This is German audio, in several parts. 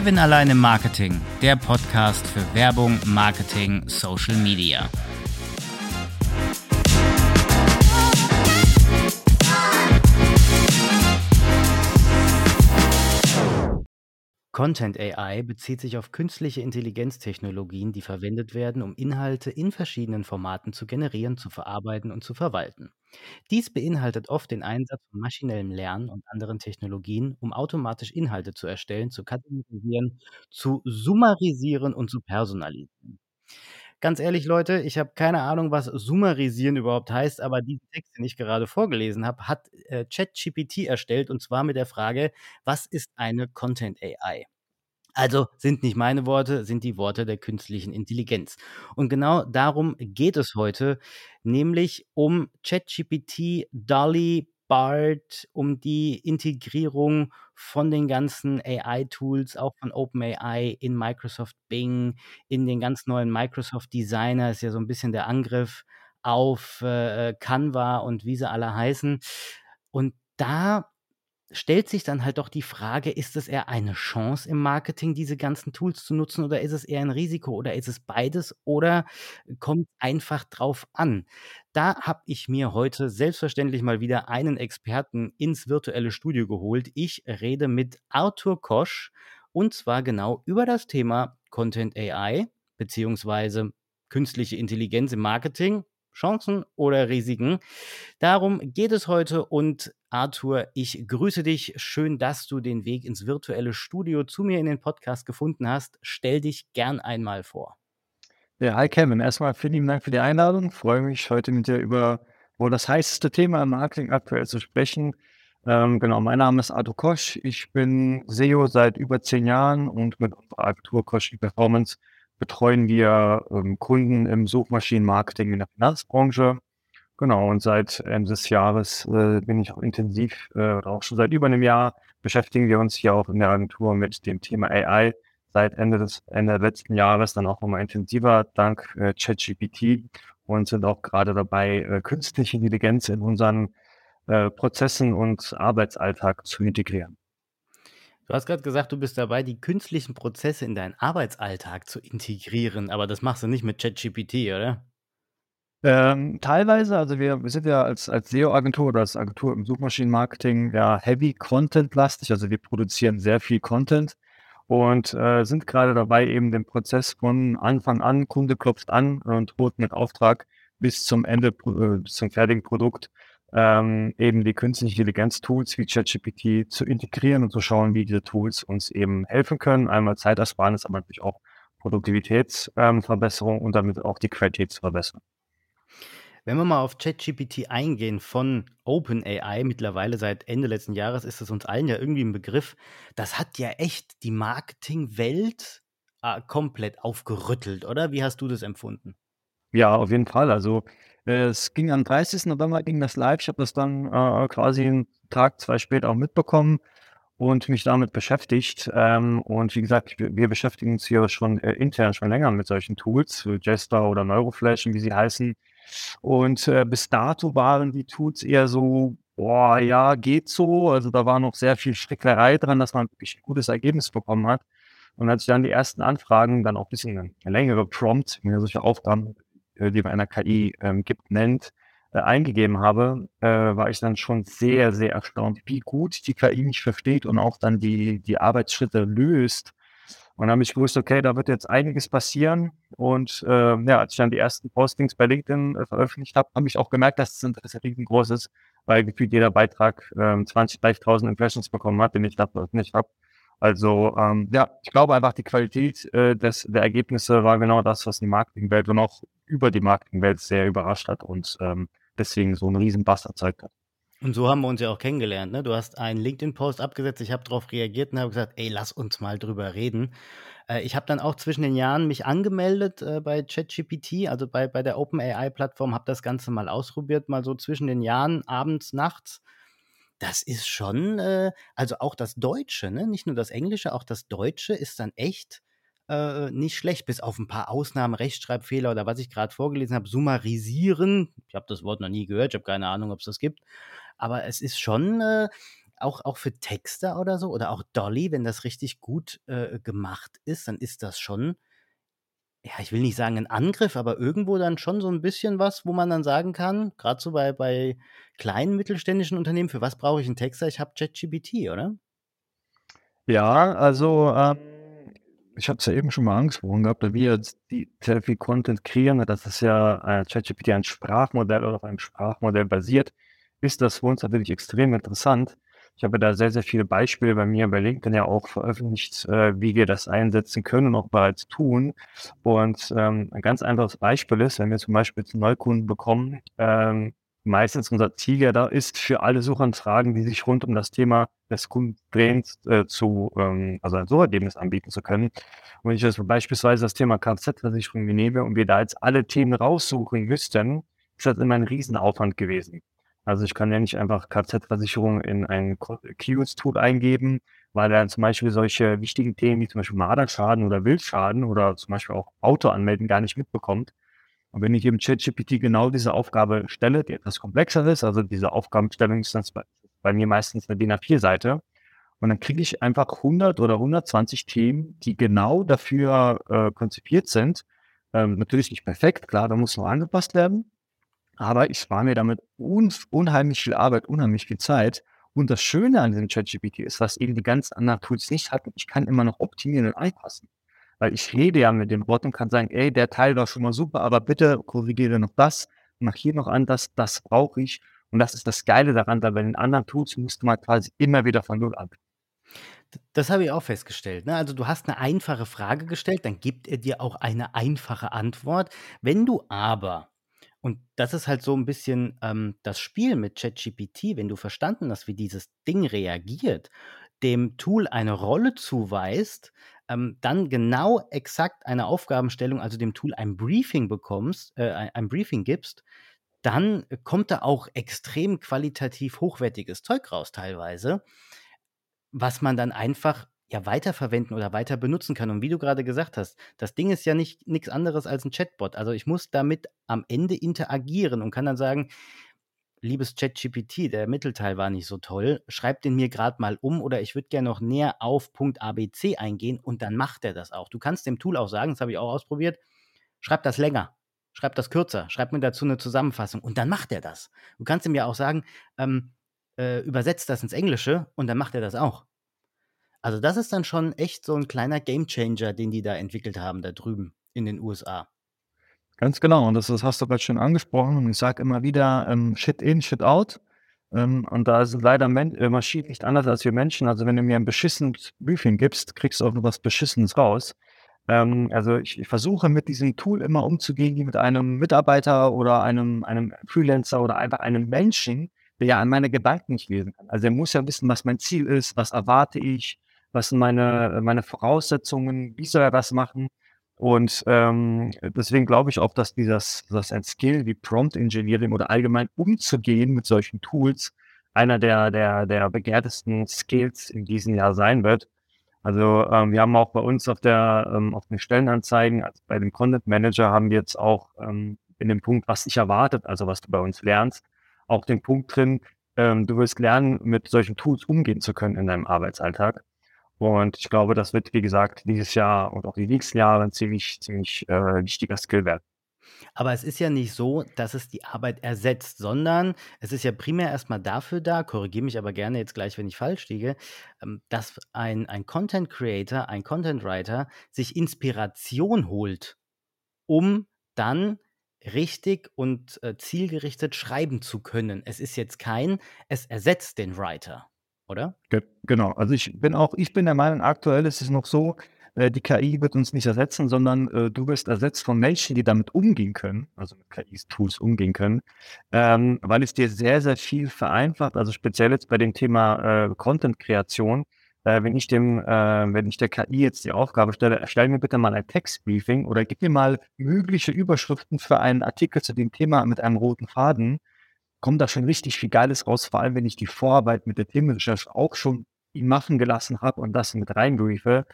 Kevin allein im Marketing, der Podcast für Werbung, Marketing, Social Media. Content AI bezieht sich auf künstliche Intelligenztechnologien, die verwendet werden, um Inhalte in verschiedenen Formaten zu generieren, zu verarbeiten und zu verwalten. Dies beinhaltet oft den Einsatz von maschinellem Lernen und anderen Technologien, um automatisch Inhalte zu erstellen, zu kategorisieren, zu summarisieren und zu personalisieren. Ganz ehrlich, Leute, ich habe keine Ahnung, was summarisieren überhaupt heißt, aber diesen Text, den ich gerade vorgelesen habe, hat äh, ChatGPT erstellt und zwar mit der Frage, was ist eine Content AI? Also sind nicht meine Worte, sind die Worte der künstlichen Intelligenz. Und genau darum geht es heute, nämlich um ChatGPT, Dolly, BART, um die Integrierung von den ganzen AI-Tools, auch von OpenAI in Microsoft Bing, in den ganz neuen Microsoft Designer, ist ja so ein bisschen der Angriff auf äh, Canva und wie sie alle heißen. Und da stellt sich dann halt doch die Frage, ist es eher eine Chance im Marketing, diese ganzen Tools zu nutzen oder ist es eher ein Risiko oder ist es beides oder kommt einfach drauf an? Da habe ich mir heute selbstverständlich mal wieder einen Experten ins virtuelle Studio geholt. Ich rede mit Arthur Kosch und zwar genau über das Thema Content AI beziehungsweise künstliche Intelligenz im Marketing Chancen oder Risiken. Darum geht es heute und Arthur, ich grüße dich. Schön, dass du den Weg ins virtuelle Studio zu mir in den Podcast gefunden hast. Stell dich gern einmal vor. Ja, hi Kevin. Erstmal vielen lieben Dank für die Einladung. Freue mich, heute mit dir über wohl das heißeste Thema im Marketing aktuell zu sprechen. Ähm, genau, mein Name ist Arthur Kosch. Ich bin SEO seit über zehn Jahren und mit unserer Agentur Kosch Performance betreuen wir ähm, Kunden im Suchmaschinenmarketing in der Finanzbranche. Genau, und seit Ende des Jahres äh, bin ich auch intensiv, äh, oder auch schon seit über einem Jahr, beschäftigen wir uns hier auch in der Agentur mit dem Thema AI. Seit Ende des Ende letzten Jahres dann auch nochmal intensiver, dank äh, ChatGPT und sind auch gerade dabei, äh, künstliche Intelligenz in unseren äh, Prozessen und Arbeitsalltag zu integrieren. Du hast gerade gesagt, du bist dabei, die künstlichen Prozesse in deinen Arbeitsalltag zu integrieren, aber das machst du nicht mit ChatGPT, oder? Ähm, teilweise, also wir, wir sind ja als, als SEO-Agentur oder als Agentur im Suchmaschinenmarketing ja heavy Content-lastig, also wir produzieren sehr viel Content und äh, sind gerade dabei, eben den Prozess von Anfang an, Kunde klopft an und droht mit Auftrag bis zum Ende, äh, bis zum fertigen Produkt ähm, eben die künstliche Intelligenz-Tools wie ChatGPT zu integrieren und zu schauen, wie diese Tools uns eben helfen können. Einmal Zeitersparnis, aber natürlich auch Produktivitätsverbesserung ähm, und damit auch die Qualität zu verbessern. Wenn wir mal auf ChatGPT eingehen von OpenAI, mittlerweile seit Ende letzten Jahres ist es uns allen ja irgendwie ein Begriff. Das hat ja echt die Marketingwelt äh, komplett aufgerüttelt, oder? Wie hast du das empfunden? Ja, auf jeden Fall. Also es ging am 30. November ging das live. Ich habe das dann äh, quasi einen Tag, zwei später auch mitbekommen und mich damit beschäftigt. Ähm, und wie gesagt, wir, wir beschäftigen uns hier schon äh, intern schon länger mit solchen Tools, Jester oder Neuroflash, wie sie heißen. Und äh, bis dato waren die Tools eher so, boah, ja, geht so. Also da war noch sehr viel Strickerei dran, dass man wirklich ein gutes Ergebnis bekommen hat. Und als ich dann die ersten Anfragen, dann auch ein bisschen eine längere Prompt, mir solche Aufgaben äh, die man einer KI ähm, gibt, nennt, äh, eingegeben habe, äh, war ich dann schon sehr, sehr erstaunt, wie gut die KI mich versteht und auch dann die, die Arbeitsschritte löst. Und habe ich gewusst, okay, da wird jetzt einiges passieren. Und äh, ja, als ich dann die ersten Postings bei LinkedIn äh, veröffentlicht habe, habe ich auch gemerkt, dass das Interesse riesengroß ist, weil gefühlt jeder Beitrag äh, 20, 30.000 Impressions bekommen hat, den ich da veröffentlicht habe. Also ähm, ja, ich glaube einfach, die Qualität äh, des, der Ergebnisse war genau das, was die Marketingwelt und auch über die Marketingwelt sehr überrascht hat und ähm, deswegen so einen riesen Bass erzeugt hat. Und so haben wir uns ja auch kennengelernt. Ne? Du hast einen LinkedIn-Post abgesetzt, ich habe darauf reagiert und habe gesagt, ey, lass uns mal drüber reden. Äh, ich habe dann auch zwischen den Jahren mich angemeldet äh, bei ChatGPT, also bei, bei der OpenAI-Plattform, habe das Ganze mal ausprobiert, mal so zwischen den Jahren, abends, nachts das ist schon, äh, also auch das Deutsche, ne? nicht nur das Englische, auch das Deutsche ist dann echt äh, nicht schlecht, bis auf ein paar Ausnahmen, Rechtschreibfehler oder was ich gerade vorgelesen habe, summarisieren. Ich habe das Wort noch nie gehört, ich habe keine Ahnung, ob es das gibt. Aber es ist schon, äh, auch auch für Texter oder so oder auch Dolly, wenn das richtig gut, äh, gemacht ist, dann ist das schon ja, ich will nicht sagen 'n Angriff, aber irgendwo dann schon so 'n bisschen was, wo man dann sagen kann, grad so bei bei kleinen mittelständischen Unternehmen: „Für was brauche ich 'n Texter? Ich habe ChatGPT“, oder? Ja, also, ähm, ich habe es ja eben schon mal angesprochen gehabt, da wir jetzt die sehr viel Content kreieren, das ist ja, äh, ChatGPT ein Sprachmodell oder auf einem Sprachmodell basiert, ist das für uns natürlich extrem interessant. Ich habe da sehr, sehr viele Beispiele bei mir bei LinkedIn ja auch veröffentlicht, äh, wie wir das einsetzen können und auch bereits tun. Und, ähm, ein ganz einfaches Beispiel ist, wenn wir zum Beispiel jetzt 'n Neukunden bekommen, ähm, meistens unser Ziel ja da ist, für alle Suchanfragen, die sich rund um das Thema des Kunden drehen, äh, zu ähm, also ein Suchergebnis anbieten zu können. Und wenn ich jetzt beispielsweise das Thema Kfz-Versicherung nehme und wir da jetzt alle Themen raussuchen müssten, ist das immer 'n Riesenaufwand gewesen. Also, ich kann ja nicht einfach Kfz-Versicherung in ein Keywords-Tool eingeben, weil er dann zum Beispiel solche wichtigen Themen wie zum Beispiel Marderschaden oder Wildschaden oder zum Beispiel auch Auto anmelden gar nicht mitbekommt. Und wenn ich eben ChatGPT genau diese Aufgabe stelle, die etwas komplexer ist, also diese Aufgabenstellung ist dann bei bei mir meistens 'ne DIN A4-Seite und dann kriege ich einfach 100 oder 120 Themen, die genau dafür, äh, konzipiert sind. Ähm, natürlich nicht perfekt, klar, da muss noch angepasst werden, aber ich spare mir damit unf unheimlich viel Arbeit, unheimlich viel Zeit. Und das Schöne an diesem ChatGPT ist, was eben die ganzen anderen Tools nicht hatten, ich kann immer noch optimieren und anpassen. Weil ich rede ja mit dem Bot und kann sagen: „Ey, der Teil war schon mal super, aber bitte korrigiere noch das, mach hier noch anders, das brauche ich.“ Und das ist das Geile daran, weil bei den anderen Tools musste man quasi immer wieder von Null. D das habe ich auch festgestellt, ne? Also, du hast 'ne einfache Frage gestellt, dann gibt er dir auch eine einfache Antwort. Wenn du aber und das ist halt so 'n bisschen, ähm, das Spiel mit ChatGPT, wenn du verstanden hast, wie dieses Ding reagiert, dem Tool eine Rolle zuweist, ähm, dann genau exakt eine Aufgabenstellung, also dem Tool ein Briefing bekommst äh, ei ein Briefing gibst, dann kommt da auch extrem qualitativ hochwertiges Zeug raus teilweise was man dann einfach, ja, weiterverwenden oder weiter benutzen kann. Und wie du grade gesagt hast, das Ding ist ja nicht nix anderes als 'n Chatbot. Also, ich muss damit am Ende interagieren und kann dann sagen: „Liebes ChatGPT, der Mittelteil war nicht so toll. Schreib den mir grad mal um oder ich würde gern noch näher auf Punkt ABC eingehen“, und dann macht er das auch. Du kannst dem Tool auch sagen, das habe ich auch ausprobiert: „Schreib das länger, schreib das kürzer, schreib mir dazu 'ne Zusammenfassung“, und dann macht er das. Du kannst ihm ja auch sagen, ähm, äh: „Übersetz das ins Englische“, und dann macht er das auch. Also, das ist dann schon echt so 'n kleiner Gamechanger, den die da entwickelt haben da drüben in den USA. Ganz genau und das das hast du grad schön angesprochen und ich sage immer wieder, ähm: „Shit in, shit out“, ähm, und da sind leider Men äh, Maschinen nicht anders als wir Menschen. Also, wenn du mir 'n beschissenes Briefing gibst, kriegst du auch nur was Beschissenes raus. Ähm, also, ich ich versuche mit diesem Tool immer umzugehen wie mit einem Mitarbeiter oder einem einem Freelancer oder einfach einem Menschen, der ja meine Gedanken nicht lesen kann. Also, er muss ja wissen, was mein Ziel ist, was erwarte ich, was sind meine meine Voraussetzungen, wie soll er das machen? Und, ähm, deswegen glaube ich auch, dass dieses dass ein Skill wie Prompt Engineering oder allgemein umzugehen mit solchen Tools einer der der der begehrtesten Skills in diesem Jahr sein wird. Also, ähm, wir haben auch bei uns auf der ähm, auf den Stellenanzeigen, also bei dem Content Manager haben wir jetzt auch, ähm, in dem Punkt, was dich erwartet, also was du bei uns lernst, auch den Punkt drin, ähm, du wirst lernen, mit solchen Tools umgehen zu können in deinem Arbeitsalltag. Und ich glaube, das wird, wie gesagt, dieses Jahr und auch die nächsten Jahre 'n ziemlich ziemlich, äh, wichtiger Skill werden. Aber es ist ja nicht so, dass es die Arbeit ersetzt, sondern es ist ja primär erst mal dafür da, korrigiere mich aber gerne jetzt gleich, wenn ich falsch liege, ähm, dass ein ein Content Creator, ein Content Writer sich Inspiration holt, um dann richtig und, äh, zielgerichtet schreiben zu können. Es ist jetzt kein es ersetzt den Writer, oder? Ge genau. Also, ich bin auch ich bin der Meinung, aktuell ist es noch so, äh, die KI wird uns nicht ersetzen, sondern, äh, du wirst ersetzt von Menschen, die damit umgehen können, also mit KIs Tools umgehen können, ähm, weil es dir sehr, sehr viel vereinfacht. Also, speziell jetzt bei dem Thema, äh, Content-Kreation, äh, wenn ich dem äh, wenn ich der KI jetzt die Aufgabe stelle: „Erstell mir bitte mal ein Textbriefing oder gib mir mal mögliche Überschriften für einen Artikel zu dem Thema mit einem roten Faden“, kommt da schon richtig viel Geiles raus, vor allem, wenn ich die Vorarbeit mit der Themenrecherche auch schon machen gelassen habe und das mit rein briefe,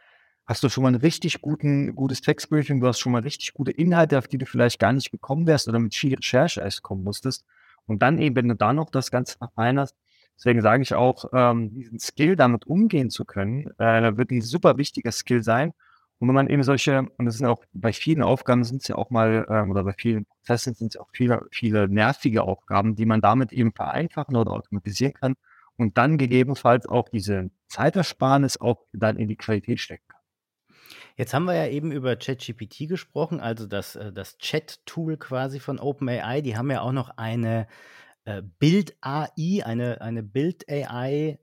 hast du schon mal 'n richtig guten gutes Textbriefing. Du hast schon mal richtig gute Inhalte, auf die du vielleicht gar nicht gekommen wärst oder mit viel Recherche erst kommen musstest. Und dann eben, wenn du da noch das Ganze verfeinerst, Deswegen sage ich auch, ähm, diesen Skill damit umgehen zu können, äh, wird ein super wichtiger Skill sein. Und wenn man eben solche, und das sind auch bei vielen Aufgaben sind es ja auch mal, ähm, oder bei vielen Prozessen sind es auch viele, viele nervige Aufgaben, die man damit eben vereinfachen oder automatisieren kann und dann gegebenenfalls auch diese Zeitersparnis auch dann in die Qualität stecken kann. Jetzt haben wir ja eben über ChatGPT gesprochen, also das, äh, das Chat-Tool quasi von OpenAI. Die haben ja auch noch eine äh, Bild-AI, eine, eine Bild-AI-KI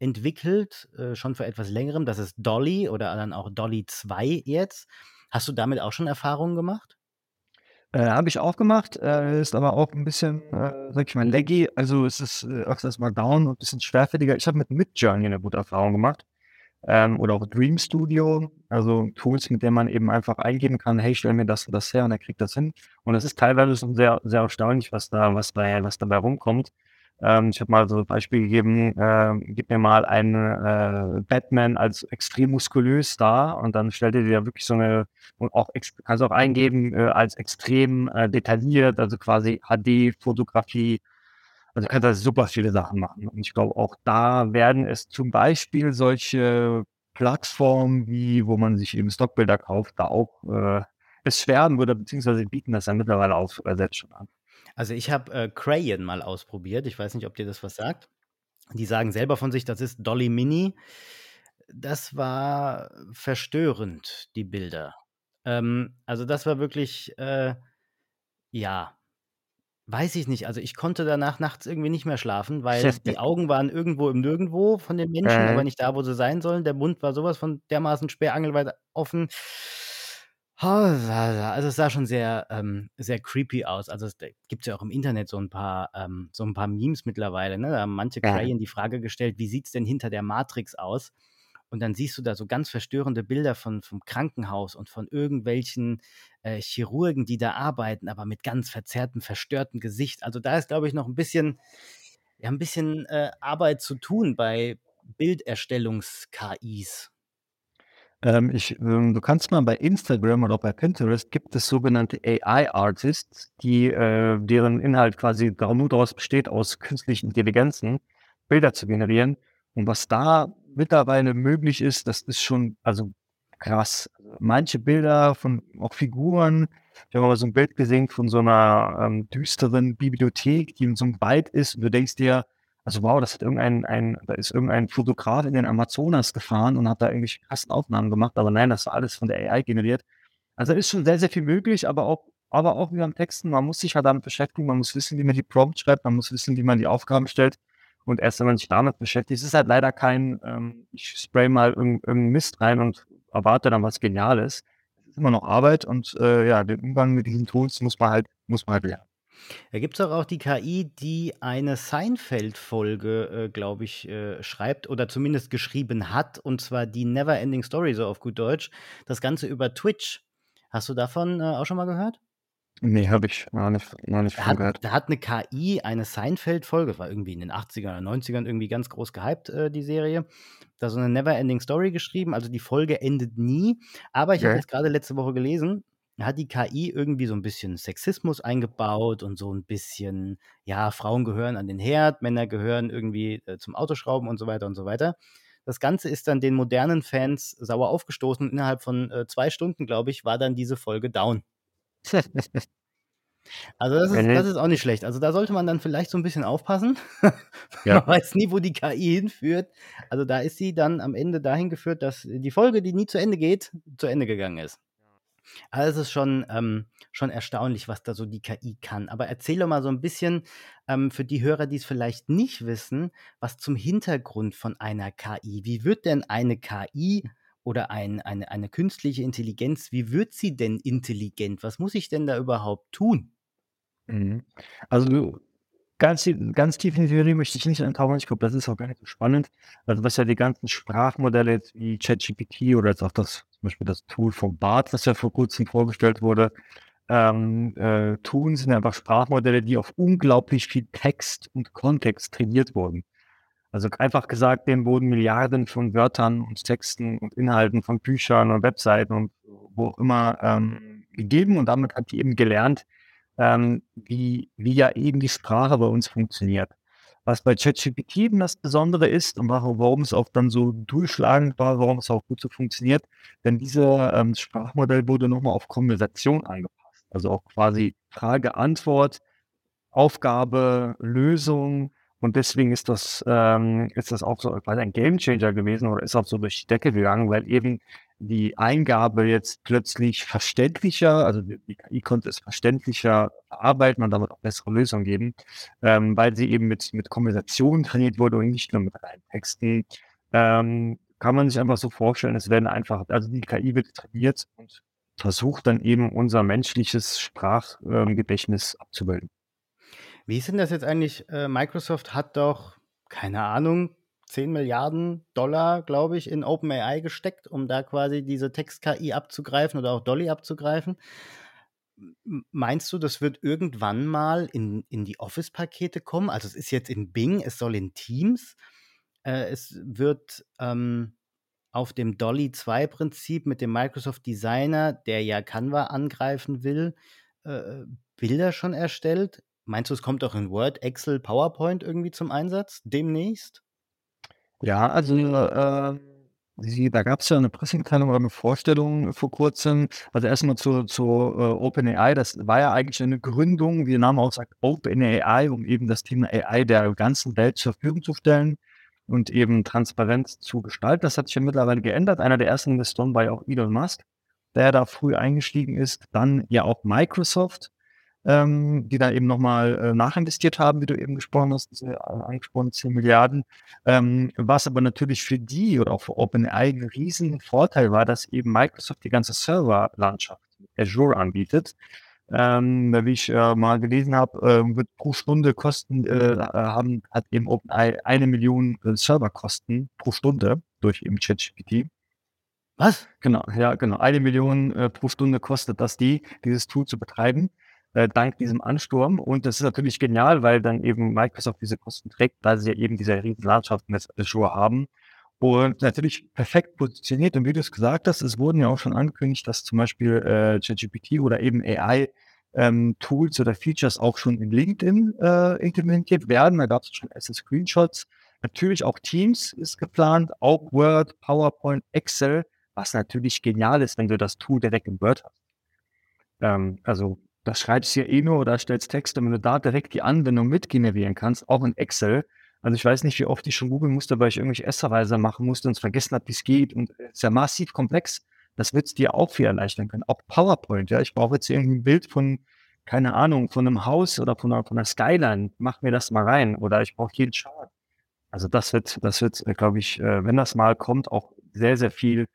entwickelt, äh, schon vor etwas längerem. Das ist Dolly oder dann auch Dolly 2 jetzt. Hast du damit auch schon Erfahrungen gemacht? Äh, habe ich auch gemacht, äh, ist aber auch ein bisschen, äh, sage ich mal, laggy. Also es ist äh, öfters mal down und ein bisschen schwerfälliger. Ich habe mit Midjourney eine gute Erfahrung gemacht ähm, oder auch Dream Studio, also Tools, mit denen man eben einfach eingeben kann, hey, stell mir das und das her und er kriegt das hin. Und es ist teilweise schon sehr, sehr erstaunlich, was da, was bei, was dabei rumkommt. Ähm, ich habe mal so ein Beispiel gegeben, äh, gib mir mal einen äh, Batman als extrem muskulös da und dann stellt er dir wirklich so eine, und auch kannst auch eingeben äh, als extrem äh, detailliert, also quasi HD-Fotografie. Also kannst da super viele Sachen machen. Und ich glaube, auch da werden es zum Beispiel solche Plattformen wie, wo man sich eben Stockbilder kauft, da auch äh, es werden würde, beziehungsweise bieten das ja mittlerweile auch selbst schon an. Also ich habe äh, Crayon mal ausprobiert. Ich weiß nicht, ob dir das was sagt. Die sagen selber von sich, das ist Dolly Mini. Das war verstörend, die Bilder. Ähm, also das war wirklich, äh, ja, weiß ich nicht. Also ich konnte danach nachts irgendwie nicht mehr schlafen, weil die Augen waren irgendwo im Nirgendwo von den Menschen, aber Äh, nicht da, wo sie sein sollen. Der Mund war sowas von dermaßen sperrangelweit offen. Also es sah schon sehr, ähm, sehr creepy aus. Also es gibt ja auch im Internet so ein paar, ähm, so ein paar Memes mittlerweile. Ne? Da haben manche ja. Crayon die Frage gestellt, wie sieht es denn hinter der Matrix aus? Und dann siehst du da so ganz verstörende Bilder von, vom Krankenhaus und von irgendwelchen äh, Chirurgen, die da arbeiten, aber mit ganz verzerrtem, verstörtem Gesicht. Also da ist, glaube ich, noch ein bisschen, ja, ein bisschen äh, Arbeit zu tun bei Bilderstellungs-KIs. Ähm, ich, ähm, du kannst mal bei Instagram oder bei Pinterest gibt es sogenannte AI-Artists, die, äh, deren Inhalt quasi da nur daraus besteht, aus künstlichen Intelligenzen Bilder zu generieren. Und was da mittlerweile möglich ist, das ist schon, also krass. Manche Bilder von auch Figuren, ich habe mal so ein Bild gesehen von so einer ähm, düsteren Bibliothek, die in so einem Wald ist, und du denkst dir, also wow, das hat irgendein ein da ist irgendein Fotograf in den Amazonas gefahren und hat da irgendwelche krassen Aufnahmen gemacht, aber nein, das war alles von der AI generiert. Also, ist schon sehr, sehr viel möglich, aber auch aber auch wie beim Texten, man muss sich halt damit beschäftigen, man muss wissen, wie man die Prompts schreibt, man muss wissen, wie man die Aufgaben stellt. Und erst wenn man sich damit beschäftigt es ist halt leider kein, ähm, ich spray mal irgend irgend Mist rein und erwarte dann was Geniales. Es ist immer noch Arbeit und, äh, ja, den Umgang mit diesen Tools muss man halt muss man halt lernen. Da gibt es doch auch die KI, die eine Seinfeld-Folge, äh, glaube ich, äh, schreibt oder zumindest geschrieben hat, und zwar die Never Ending Story, so auf gut Deutsch. Das Ganze über Twitch. Hast du davon äh, auch schon mal gehört? Ne, habe ich noch nicht noch nicht Da von hat, gehört. da hat eine KI eine Seinfeld-Folge, das war irgendwie in den 80ern oder 90ern irgendwie ganz groß gehypt, äh, die Serie. Da so eine Never Ending Story geschrieben, also die Folge endet nie. Aber ich habe Okay. jetzt gerade letzte Woche gelesen, hat die KI irgendwie so ein bisschen Sexismus eingebaut und so ein bisschen, ja, Frauen gehören an den Herd, Männer gehören irgendwie äh, zum Autoschrauben und so weiter und so weiter. Das Ganze ist dann den modernen Fans sauer aufgestoßen und innerhalb von äh, zwei Stunden, glaube ich, war dann diese Folge down. Also das ist, das ist auch nicht schlecht. Also da sollte man dann vielleicht so ein bisschen aufpassen. Ja. Man weiß nie, wo die KI hinführt. Also da ist sie dann am Ende dahin geführt, dass die Folge, die nie zu Ende geht, zu Ende gegangen ist. Also es ist schon, ähm, schon erstaunlich, was da so die KI kann. Aber erzähl doch mal so ein bisschen ähm, für die Hörer, die es vielleicht nicht wissen, was zum Hintergrund von einer KI. Wie wird denn eine KI oder ein, eine, eine künstliche Intelligenz, wie wird sie denn intelligent? Was muss ich denn da überhaupt tun? Mhm. Also, ganz ganz tief in die Theorie möchte ich nicht eintauchen. Ich glaube, das ist auch gar nicht so spannend. Also, was ja die ganzen Sprachmodelle jetzt wie ChatGPT oder jetzt auch das zum Beispiel das Tool von Bard, was ja vor Kurzem vorgestellt wurde, ähm, äh, tun, sind einfach Sprachmodelle, die auf unglaublich viel Text und Kontext trainiert wurden. Also, einfach gesagt, denen wurden Milliarden von Wörtern und Texten und Inhalten von Büchern und Webseiten und wo auch immer, ähm, gegeben und damit hat die eben gelernt, ähm, wie wie ja eben die Sprache bei uns funktioniert. Was bei ChatGPT eben das Besondere ist und warum es auch dann so durchschlagend war, warum es auch gut so funktioniert, denn dieser, ähm, Sprachmodell wurde noch mal auf Konversation angepasst. Also auch quasi Frage, Antwort, Aufgabe, Lösung und deswegen ist das ähm, ist das auch so quasi ein Gamechanger gewesen oder ist auch so durch die Decke gegangen, weil eben die Eingabe jetzt plötzlich verständlicher also die KI konnte es verständlicher verarbeiten und damit auch bessere Lösungen geben, ähm, weil sie eben mit mit Konversation trainiert wurde und nicht nur mit reinen Texten. Ähm, kann man sich einfach so vorstellen, es werden einfach also die KI wird trainiert und versucht dann eben unser menschliches Sprach ähm, abzubilden. Wie ist denn das jetzt eigentlich? Äh, Microsoft hat doch, keine Ahnung, 10 Milliarden Dollar, glaube ich, in OpenAI gesteckt, um da quasi diese Text-KI abzugreifen oder auch Dolly abzugreifen. Meinst du, das wird irgendwann mal in in die Office-Pakete kommen? Also, es ist jetzt in Bing, es soll in Teams. Äh, es wird, ähm, auf dem Dolly 2 Prinzip mit dem Microsoft Designer, der ja Canva angreifen will, äh, Bilder schon erstellt. Meinst du, es kommt auch in Word, Excel, PowerPoint irgendwie zum Einsatz demnächst? Ja, also, ähm, sie da gab's ja 'ne Pressemitteilung oder 'ne Vorstellung vor Kurzem. Also, erst mal zu zu, äh, OpenAI. Das war ja eigentlich eine Gründung, wie der Name auch sagt, OpenAI, um eben das Thema AI der ganzen Welt zur Verfügung zu stellen und eben transparent zu gestalten. Das hat sich ja mittlerweile geändert. Einer der ersten Investoren war ja auch Elon Musk, der da früh eingestiegen ist. Dann ja auch Microsoft, ähm, die da eben noch mal, äh, nachinvestiert haben, wie du eben gesprochen hast, diese a angesprochenen 10 Milliarden. Ähm, was aber natürlich für die oder auch für OpenAI 'n Riesenvorteil war, dass eben Microsoft die ganze Serverlandschaft Azure anbietet. Ähm, wie ich, äh, mal gelesen habe, ähm, wird pro Stunde kosten äh, haben hat eben OpenAI 1.000.000, äh, Serverkosten pro Stunde durch eben ChatGPT. Was? Genau, ja, genau. 1.000.000, äh, pro Stunde kostet das die, dieses Tool zu betreiben äh, dank diesem Ansturm. Und das ist natürlich genial, weil dann eben Microsoft diese Kosten trägt, weil sie ja eben diese Riesenlandschaft mit Azure haben. Und natürlich perfekt positioniert. Und wie du es gesagt hast, es wurden ja auch schon angekündigt, dass zum Beispiel, äh, oder eben AI, ähm, Tools oder Features auch schon in LinkedIn, äh, implementiert werden. Da gab's schon erste Screenshots. Natürlich auch Teams ist geplant, auch Word, PowerPoint, Excel, was natürlich genial ist, wenn du das Tool direkt in Word hast. Ähm, also da schreibst du ja eh nur oder erstellst Texte, wenn du da direkt die Anwendung mit generieren kannst, auch in Excel. Also, ich weiß nicht, wie oft ich schon googeln musste, weil ich irgendwelche Esserweise machen musste und vergessen habe, wie's geht und ist ja massiv komplex. Das wird's dir auch viel erleichtern können. Auch PowerPoint, ja. Ich brauche jetzt irgendwie 'n Bild von, keine Ahnung, von 'nem Haus oder von 'ner von 'ner Skyline. Mach mir das mal rein oder ich brauche hier 'n Chart. Also, das wird das wird, äh, glaube ich, äh, wenn das mal kommt, auch sehr, sehr viel,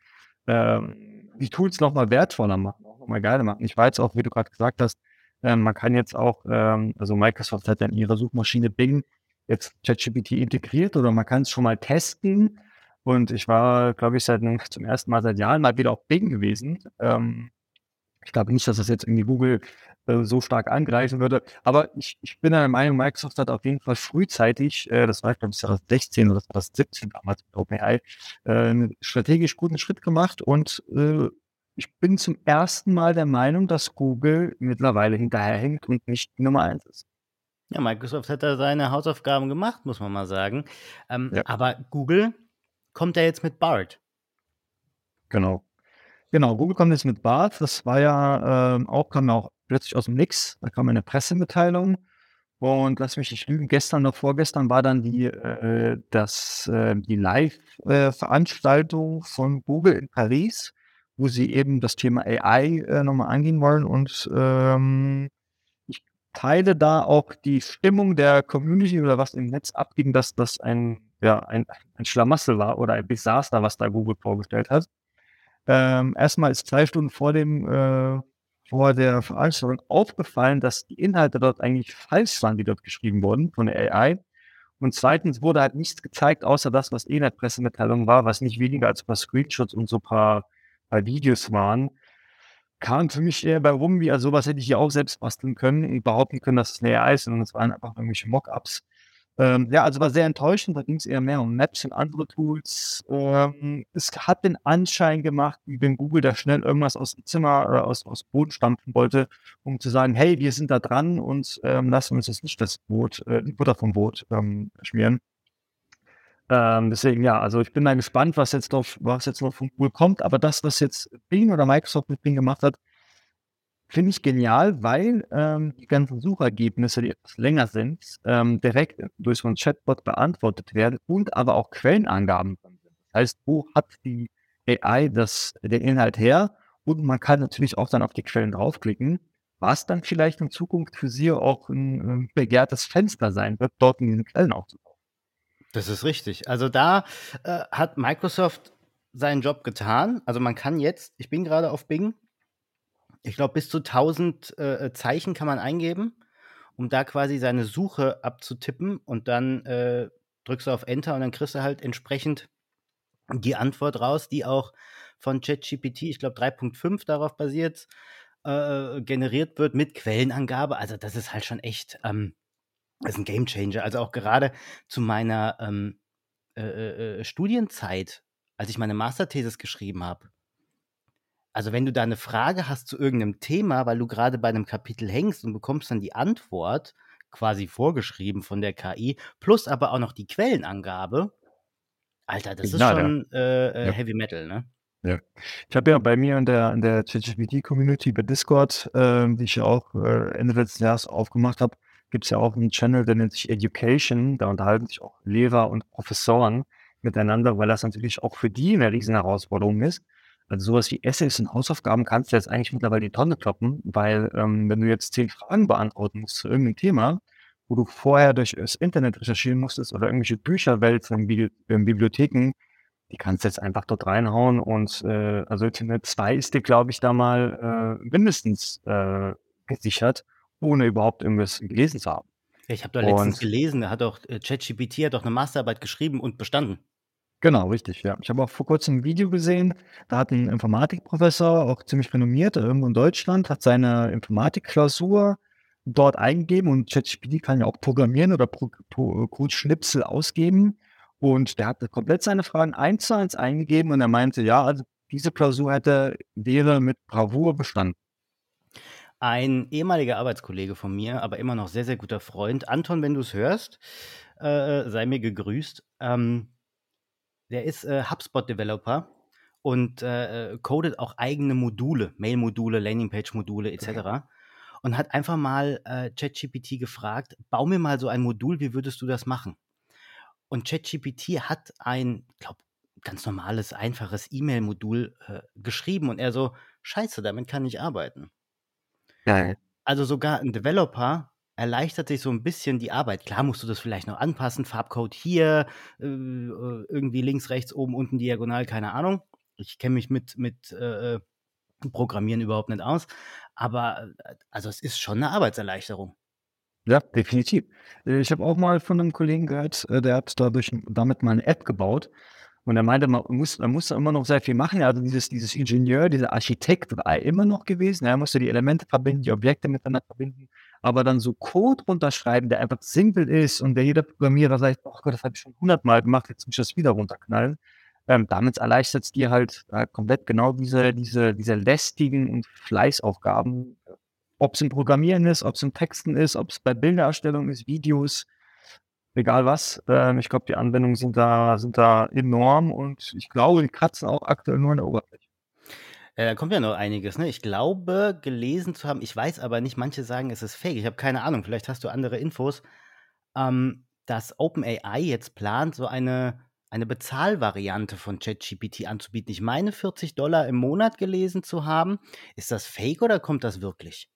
ähm, die Tools noch mal wertvoller machen, mal geiler machen. Ich jetzt auch, wie du grad gesagt hast, ähm, man kann jetzt auch, ähm also, Microsoft hat ja in ihrer Suchmaschine Bing jetzt ChatGPT integriert oder man kann's schon mal testen. Und ich war, glaube ich, seit zum 1. Mal seit Jahren mal wieder auf Bing gewesen. Ähm, ich glaube nicht, dass das jetzt irgendwie Google, äh, so stark angreifen würde. Aber ich ich bin der Meinung, Microsoft hat auf jeden Fall frühzeitig, äh, das war ich glaube 2016 oder 2017 damals mit OpenAI, äh, 'nen strategisch guten Schritt gemacht und, äh, ich bin zum 1. Mal der Meinung, dass Google mittlerweile hinterherhinkt und nicht die Nummer 1 ist. Ja, Microsoft hat da seine Hausaufgaben gemacht, muss man mal sagen. Ähm, Ja. aber Google kommt ja jetzt mit Bard. Genau. Genau, Google kommt jetzt mit Bard. Das war ja, ähm, auch kam ja auch plötzlich aus'm Nix. Da kam eine Pressemitteilung und lass mich nicht lügen, gestern oder vorgestern war dann die äh, das äh, die Live äh, Veranstaltung von Google in Paris, wo sie eben das Thema AI, äh, noch mal angehen wollen. Und, ähm, ich teile da auch die Stimmung der Community oder was im Netz abging, dass das ein ja, ein ein Schlamassel war oder ein Desaster, was da Google vorgestellt hat. Ähm, erst mal ist 2 Stunden vor dem äh, vor der Veranstaltung aufgefallen, dass die Inhalte dort eigentlich falsch waren, die dort geschrieben wurden von der AI. Und 2. wurde halt nichts gezeigt, außer das, was eh in der Pressemitteilung war, was nicht weniger als paar Screenshots und so paar paar Videos waren. Kam für mich eher bei rum wie, also, so was hätte ich hier auch selbst basteln können und behaupten können, dass es 'ne AI ist, sondern es waren einfach irgendwelche Mock-ups. Ähm, ja, also war sehr enttäuschend, da ging's eher mehr um Maps und andere Tools. Ähm, es hat den Anschein gemacht, wie wenn Google da schnell irgendwas aus dem Zimmer oder aus aus Boden stampfen wollte, um zu sagen: „Hey, wir sind da dran und, ähm, lassen uns jetzt nicht das Brot äh, die Butter vom Brot, ähm, schmieren.“ Ähm, deswegen ja, also ich bin mal gespannt, was jetzt noch was jetzt noch von Google kommt, aber das, was jetzt Bing oder Microsoft mit Bing gemacht hat finde ich genial, weil, ähm, die ganzen Suchergebnisse, die etwas länger sind, ähm, direkt durch so 'n Chatbot beantwortet werden und aber auch Quellenangaben drin sind. Das heißt, wo hat die AI das den Inhalt her? Und man kann natürlich auch dann auf die Quellen draufklicken, was dann vielleicht in Zukunft für sie auch 'n, ähm, begehrtes Fenster sein wird, dort in diesen Quellen aufzutauchen. Das ist richtig. Also, da, äh, hat Microsoft seinen Job getan. Also, man kann jetzt ich bin grade auf Bing ich glaube, bis zu 1.000, äh, Zeichen kann man eingeben, um da quasi seine Suche abzutippen und dann, äh, drückst du auf Enter und dann kriegst du halt entsprechend die Antwort raus, die auch von ChatGPT, ich glaube 3.5 darauf basiert, äh, generiert wird mit Quellenangabe. Also, das ist halt schon echt, ähm ist 'n Gamechanger. Also, auch gerade zu meiner, ähm, äh, äh, äh, Studienzeit, als ich meine Masterthesis geschrieben habe also, wenn du da 'ne Frage hast zu irgend 'nem Thema, weil du grade bei 'nem Kapitel hängst und bekommst dann die Antwort quasi vorgeschrieben von der KI, plus aber auch noch die Quellenangabe. Alter, das ist ja. schon, äh, äh, Ja. Heavy Metal, ne? Ja. Ich habe ja bei mir in der in der ChatGPT-Community bei Discord, ähm, die ich ja auch, äh, Ende letzten Jahres aufgemacht habe, gibt's ja auch 'n Channel, der nennt sich Education. Da unterhalten sich auch Lehrer und Professoren miteinander, weil das natürlich auch für die 'ne Riesenherausforderung ist. Also, so was wie Essays und Hausaufgaben kannst du jetzt eigentlich mittlerweile die Tonne kloppen, weil, ähm, wenn du jetzt 10 Fragen beantworten musst zu irgend 'nem Thema, wo du vorher durch das Internet recherchieren musstest oder irgendwelche Bücher wälzen in Bibli in Bibliotheken, die kannst du jetzt einfach dort reinhauen und, äh, also, Ultimate 2 ist dir, glaube ich, da mal, äh, mindestens, äh, gesichert, ohne überhaupt irgendwas gelesen zu haben. Ich habe da letztens Und gelesen, da hat doch äh, ChatGPT hat doch 'ne Masterarbeit geschrieben und bestanden. Genau, richtig, ja. Ich habe auch vor Kurzem 'n Video gesehen, da hat 'n Informatikprofessor, auch ziemlich renommiert, irgendwo in Deutschland, hat seine Informatikklausur dort eingegeben und ChatGPT kann ja auch programmieren oder Pro Pro Codeschnipsel ausgeben. Und der hatte komplett seine Fragen eins zu eins eingegeben und er meinte: „Ja, also, diese Klausur hätte wäre mit Bravour bestanden.“ Ein ehemaliger Arbeitskollege von mir, aber immer noch sehr, sehr guter Freund, Anton, wenn du's hörst, äh, äh, sei mir gegrüßt. Ähm, der ist, äh, HubSpot-Developer und, äh, äh, codet auch eigene Module, Mail-Module, Landingpage-Module et Okay. und hat einfach mal, äh, ChatGPT gefragt: „Bau mir mal so ein Modul, wie würdest du das machen?“ Und ChatGPT hat ein, glaube, ganz normales, einfaches E-Mail-Modul, äh, geschrieben und er so: „Scheiße, damit kann ich arbeiten.“ Geil. Also, sogar 'n Developer erleichtert sich so 'n bisschen die Arbeit. Klar musst du das vielleicht noch anpassen, Farbcode hier, äh, äh, irgendwie links, rechts, oben, unten, diagonal, keine Ahnung. Ich kenne mich mit mit, äh, äh, Programmieren überhaupt nicht aus, aber, also, es ist schon 'ne Arbeitserleichterung. Ja, definitiv. Ich habe auch mal von 'nem Kollegen gehört, der hat dadurch damit mal 'ne App gebaut und er meinte, man muss man muss da immer noch sehr viel machen. Also, dieses dieses Ingenieur, dieser Architekt war er immer noch gewesen. Er musste die Elemente verbinden, die Objekte miteinander verbinden, aber dann so Code runterschreiben, der einfach simpel ist und der jeder Programmierer sagt: „Oh Gott, das habe ich schon hundertmal gemacht, jetzt muss ich das wieder runterknallen.“ Ähm, damit erleichtert's dir halt, äh, komplett genau diese diese diese lästigen und Fleißaufgaben, ob's im Programmieren ist, ob's im Texten ist, ob's bei Bildererstellung ist, Videos, egal was. Ähm, ich glaube, die Anwendungen sind da sind da enorm und ich glaube, die kratzen auch aktuell nur an der Oberfläche. Äh, da kommt ja noch einiges, ne? Ich glaube, gelesen zu haben ich weiß aber nicht, manche sagen, es ist Fake. Ich habe keine Ahnung, vielleicht hast du andere Infos, ähm, dass OpenAI jetzt plant, so eine eine Bezahlvariante von ChatGPT anzubieten. Ich meine, 40 $ im Monat gelesen zu haben. Ist das Fake oder kommt das wirklich?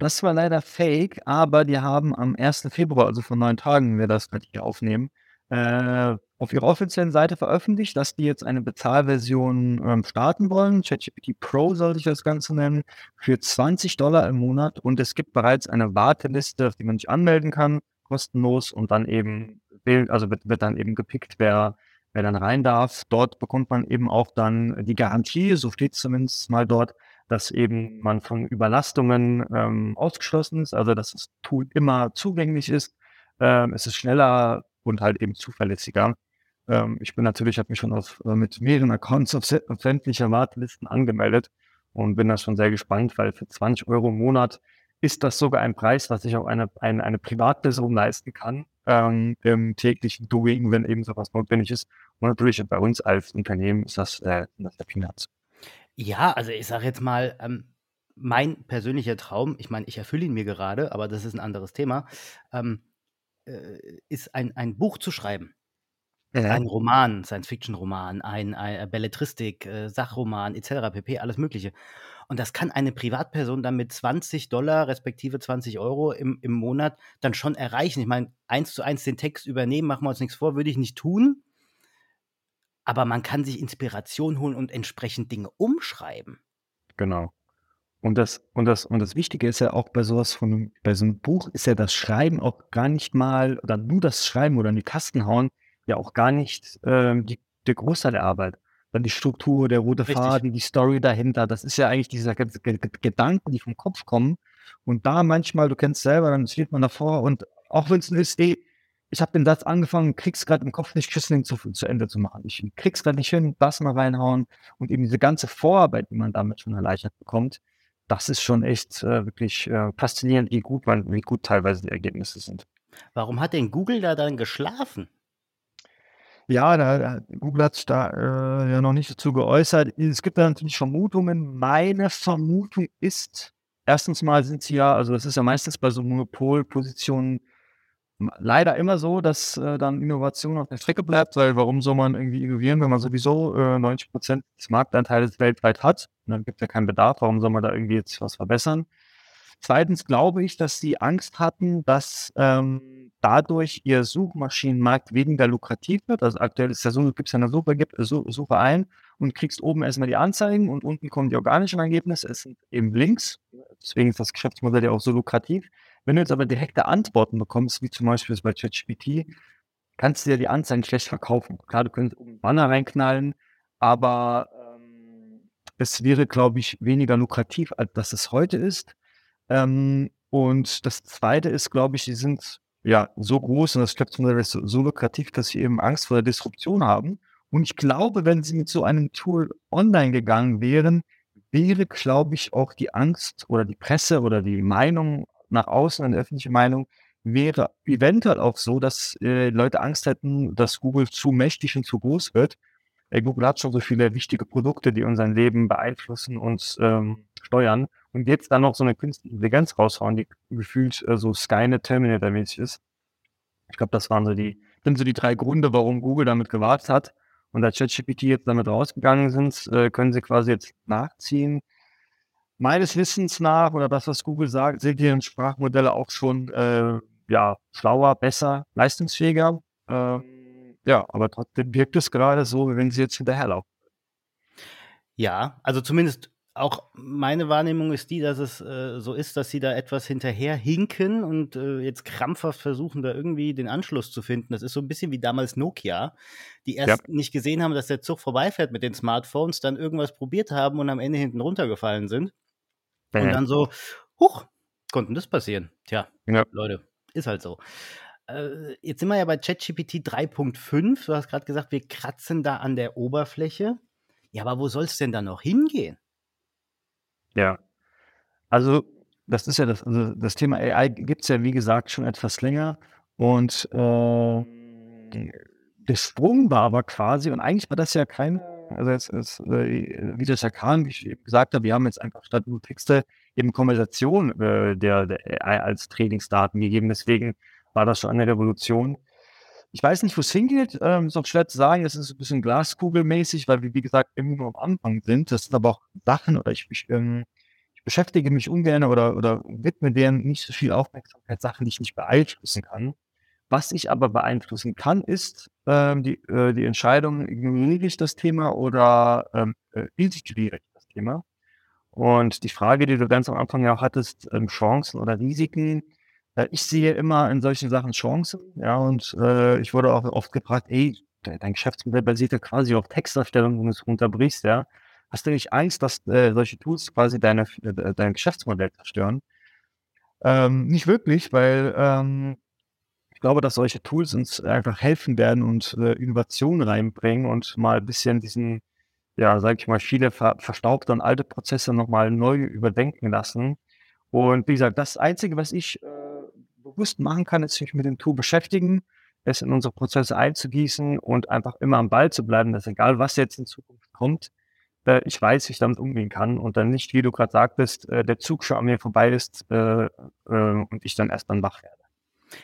Das war leider Fake, aber die haben am 1. Februar, also vor 9 Tagen, wenn wir das grad hier aufnehmen, äh, auf ihrer offiziellen Seite veröffentlicht, dass die jetzt eine Bezahlversion, ähm, starten wollen. ChatGPT Pro soll sich das Ganze nennen, für 20 $ im Monat und es gibt bereits eine Warteliste, auf die man sich anmelden kann, kostenlos und dann eben also, wird wird dann eben gepickt, wer wer dann rein darf. Dort bekommt man eben auch dann die Garantie, so steht's zumindest mal dort, dass eben man von Überlastungen, ähm, ausgeschlossen ist, also, dass das Tool immer zugänglich ist. ähm, es ist schneller und halt eben zuverlässiger. Ähm, ich bin natürlich habe mich schon auf äh, mit mehreren Accounts auf auf sämtliche Wartelisten angemeldet und bin da schon sehr gespannt, weil für 20 Euro im Monat ist das sogar ein Preis, was sich auch eine eine eine Privatperson leisten kann, ähm, im täglichen Doing, wenn eben so was notwendig ist. Und natürlich bei uns als Unternehmen ist das äh, ja Peanuts. Ja, also ich sage jetzt mal, ähm, mein persönlicher Traum, ich meine, ich erfülle ihn mir gerade, aber das ist 'n anderes Thema, ähm, äh, ist ein ein Buch zu schreiben. Ja. Ein Roman, Science-Fiction-Roman, ein ei Belletristik, äh, Sachroman et cetera pp., alles Mögliche. Und das kann eine Privatperson dann mit 20 $ respektive 20 € im im Monat dann schon erreichen. Ich meine, eins zu eins den Text übernehmen, machen wir uns nix vor, würde ich nicht tun. Aber man kann sich Inspiration holen und entsprechend Dinge umschreiben. Genau. Und das und das und das Wichtige ist ja auch bei so was von bei so 'nem Buch ist ja das Schreiben auch gar nicht mal oder nur das Schreiben oder in die Tasten hauen ja auch gar nicht, ähm, die der Großteil der Arbeit. Dann die Struktur, der rote Richtig. Faden, die Story dahinter. Das ist ja eigentlich dieser ganze Ge Ge Gedanken, die vom Kopf kommen. Und da manchmal, du kennst selber, dann steht man davor und auch wenn's nur ist: „Ey, ich habe den Satz angefangen, kriege es grad im Kopf nicht den zu zu Ende zu machen. Ich kriege es grad nicht hin, das mal reinhauen.“ Und eben diese ganze Vorarbeit, die man damit schon erleichtert bekommt, das ist schon echt, äh, wirklich, äh, faszinierend, wie gut man wie gut teilweise die Ergebnisse sind. Warum hat denn Google da dann geschlafen? Ja, da Google hat sich da, äh, ja noch nicht dazu geäußert. Es gibt da natürlich Vermutungen. Meine Vermutung ist, 1. Mal sind sie ja also, das ist ja meistens bei so Monopolpositionen leider immer so, dass, äh, dann Innovation auf der Strecke bleibt, weil warum soll man irgendwie innovieren, wenn man sowieso, äh, 90 % des Marktanteiles weltweit hat? Und dann gibt's ja keinen Bedarf. Warum soll man da irgendwie jetzt was verbessern? 2. glaube ich, dass sie Angst hatten, dass, ähm, dadurch ihr Suchmaschinenmarkt weniger lukrativ wird. Also, aktuell ist ja so, du gibst ja 'ne Suche gib Su Suche ein und kriegst oben erst mal die Anzeigen und unten kommen die organischen Ergebnisse. Es sind eben Links. Deswegen ist das Geschäftsmodell ja auch so lukrativ. Wenn du jetzt aber direkte Antworten bekommst, wie zum Beispiel bei ChatGPT, kannst du ja die Anzeigen schlecht verkaufen. Klar, du könntest oben 'n Banner reinknallen, aber, ähm, es wäre, glaube ich, weniger lukrativ, als das es heute ist. Ähm, und das 2. ist, glaube ich, die sind, ja, so groß und das Geschäftsmodell ist so so lukrativ, dass sie eben Angst vor der Disruption haben. Und ich glaube, wenn sie mit so einem Tool online gegangen wären, wäre, glaube ich, auch die Angst oder die Presse oder die Meinung nach außen und öffentliche Meinung wäre eventuell auch so, dass, äh, Leute Angst hätten, dass Google zu mächtig und zu groß wird. Äh, Google hat schon so viele wichtige Produkte, die unser Leben beeinflussen und, ähm, steuern. Und jetzt dann noch so 'ne Künstliche Intelligenz raushauen, die gefühlt, äh, so Skynet Terminator-mäßig ist. Ich glaube, das waren so die sind so die 3 Gründe, warum Google damit gewartet hat. Und als ChatGPT jetzt damit rausgegangen sind, äh, können sie quasi jetzt nachziehen. Meines Wissens nach oder das, was Google sagt, sind deren Sprachmodelle auch schon, äh, ja, schlauer, besser, leistungsfähiger. Ähm, ja, aber trotzdem wirkt es gerade so, wie wenn sie jetzt hinterherlaufen. Ja, also zumindest auch meine Wahrnehmung ist die, dass es, äh, so ist, dass sie da etwas hinterherhinken und, äh, jetzt krampfhaft versuchen, da irgendwie den Anschluss zu finden. Das ist so 'n bisschen wie damals Nokia, die Ja. erst nicht gesehen haben, dass der Zug vorbeifährt mit den Smartphones, dann irgendwas probiert haben und am Ende hinten runtergefallen sind. Und dann so: „Huch, konnte 'n das passieren?“ Tja, Ja. Leute, ist halt so. Äh, jetzt sind wir ja bei ChatGPT 3.5. Du hast grad gesagt, wir kratzen da an der Oberfläche. Ja, aber wo soll's denn dann noch hingehen? Ja. Also, das ist ja das also, das Thema AI gibt's ja, wie gesagt, schon etwas länger. Und, ähm, der Sprung war aber quasi und eigentlich war das ja kein also, es es, äh, wie das ja kam, wie ich eben gesagt habe, wir haben jetzt einfach statt nur Texte eben Konversation, äh, der der AI als Trainingsdaten gegeben. Deswegen war das schon eine Revolution. Ich weiß nicht, wo's hingeht, ähm, ist auch schwer zu sagen. Es ist so 'n bisschen Glaskugelmäßig, weil wir, wie gesagt, irgendwie nur am Anfang sind. Das sind aber auch Sachen oder ich ich, ähm ich beschäftige mich ungerne oder oder widme denen nicht so viel Aufmerksamkeit, Sachen, die ich nicht beeinflussen kann. Was ich aber beeinflussen kann, ist, ähm, die äh, die Entscheidung, ignoriere ich das Thema oder, ähm, äh, integriere ich das Thema? Und die Frage, die du ganz am Anfang ja auch hattest, ähm, Chancen oder Risiken. Äh, ich sehe immer in solchen Sachen Chancen, ja, und, äh, ich wurde auch oft gefragt: „Ey, de dein Geschäftsmodell basiert ja quasi auf Texterstellung, wenn du's runterbrichst, ja. Hast du nicht Angst, dass, äh, solche Tools quasi deine äh, dein Geschäftsmodell zerstören?“ Ähm, nicht wirklich, weil, ähm, glaube, dass solche Tools uns einfach helfen werden und äh, Innovationen reinbringen und mal ein bisschen diesen, ja, sage ich mal, viele ver verstaubte und alte Prozesse nochmal neu überdenken lassen. Und wie gesagt, das Einzige, was ich äh, bewusst machen kann, ist sich mit dem Tool beschäftigen, es in unsere Prozesse einzugießen und einfach immer am Ball zu bleiben, dass egal was jetzt in Zukunft kommt, äh, ich weiß, wie ich damit umgehen kann und dann nicht, wie du gerade sagtest, äh, der Zug schon an mir vorbei ist äh, äh, und ich dann erst dann wach werde.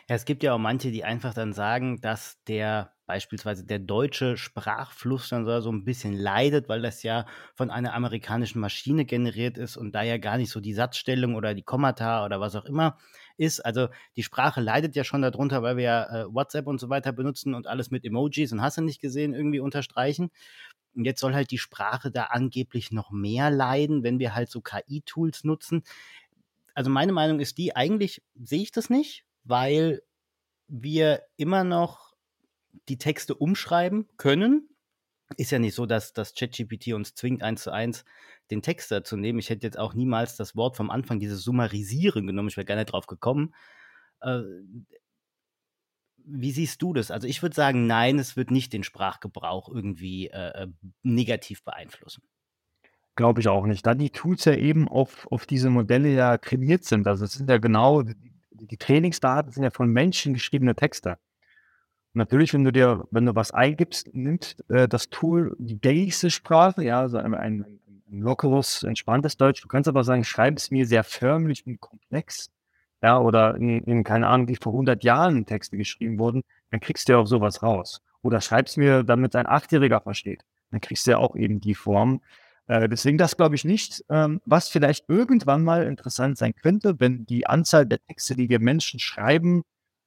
Ja, es gibt ja auch manche, die einfach dann sagen, dass der beispielsweise der deutsche Sprachfluss dann so ein bisschen leidet, weil das ja von einer amerikanischen Maschine generiert ist und da ja gar nicht so die Satzstellung oder die Kommata oder was auch immer ist. Also die Sprache leidet ja schon darunter, weil wir ja äh, WhatsApp und so weiter benutzen und alles mit Emojis und hast du nicht gesehen irgendwie unterstreichen. Und jetzt soll halt die Sprache da angeblich noch mehr leiden, wenn wir halt so KI-Tools nutzen. Also meine Meinung ist die, eigentlich sehe ich das nicht, weil wir immer noch die Texte umschreiben können. Ist ja nicht so, dass das ChatGPT uns zwingt, eins zu eins den Text da zu nehmen. Ich hätte jetzt auch niemals das Wort vom Anfang, dieses Summarisieren genommen. Ich wäre gar nicht drauf gekommen. Äh, wie siehst du das? Also ich würde sagen, nein, es wird nicht den Sprachgebrauch irgendwie äh, äh, negativ beeinflussen. Glaube ich auch nicht. Da die Tools ja eben auf, auf diese Modelle ja trainiert sind. Also es sind ja genau, die, Trainingsdaten sind ja von Menschen geschriebene Texte. Und natürlich, wenn du dir, wenn du was eingibst, nimmt äh, das Tool die gängigste Sprache, ja, also ein, ein, ein lockeres, entspanntes Deutsch. Du kannst aber sagen, schreib es mir sehr förmlich und komplex ja, oder in, in, keine Ahnung, die vor 100 Jahren Texte geschrieben wurden, dann kriegst du ja auch sowas raus. Oder schreib's mir, damit ein Achtjähriger versteht. Dann kriegst du ja auch eben die Form. Äh, deswegen das glaube ich nicht. Ähm, was vielleicht irgendwann mal interessant sein könnte, wenn die Anzahl der Texte, die wir Menschen schreiben,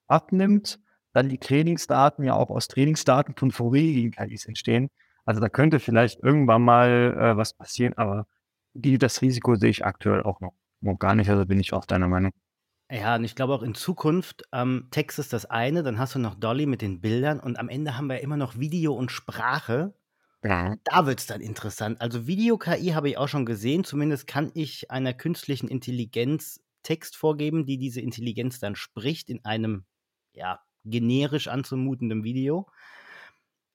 abnimmt, dann die Trainingsdaten ja auch aus Trainingsdaten von vorherigen KIs entstehen. Also da könnte vielleicht irgendwann mal äh, was passieren, aber die, das Risiko sehe ich aktuell auch noch, noch gar nicht. Also bin ich auch deiner Meinung. Ja, und ich glaube auch in Zukunft, ähm, Text ist das eine, dann hast du noch Dolly mit den Bildern und am Ende haben wir immer noch Video und Sprache. Ja. Da wird es dann interessant. Also Video-KI habe ich auch schon gesehen. Zumindest kann ich einer künstlichen Intelligenz Text vorgeben, die diese Intelligenz dann spricht in einem, ja, generisch anzumutenden Video.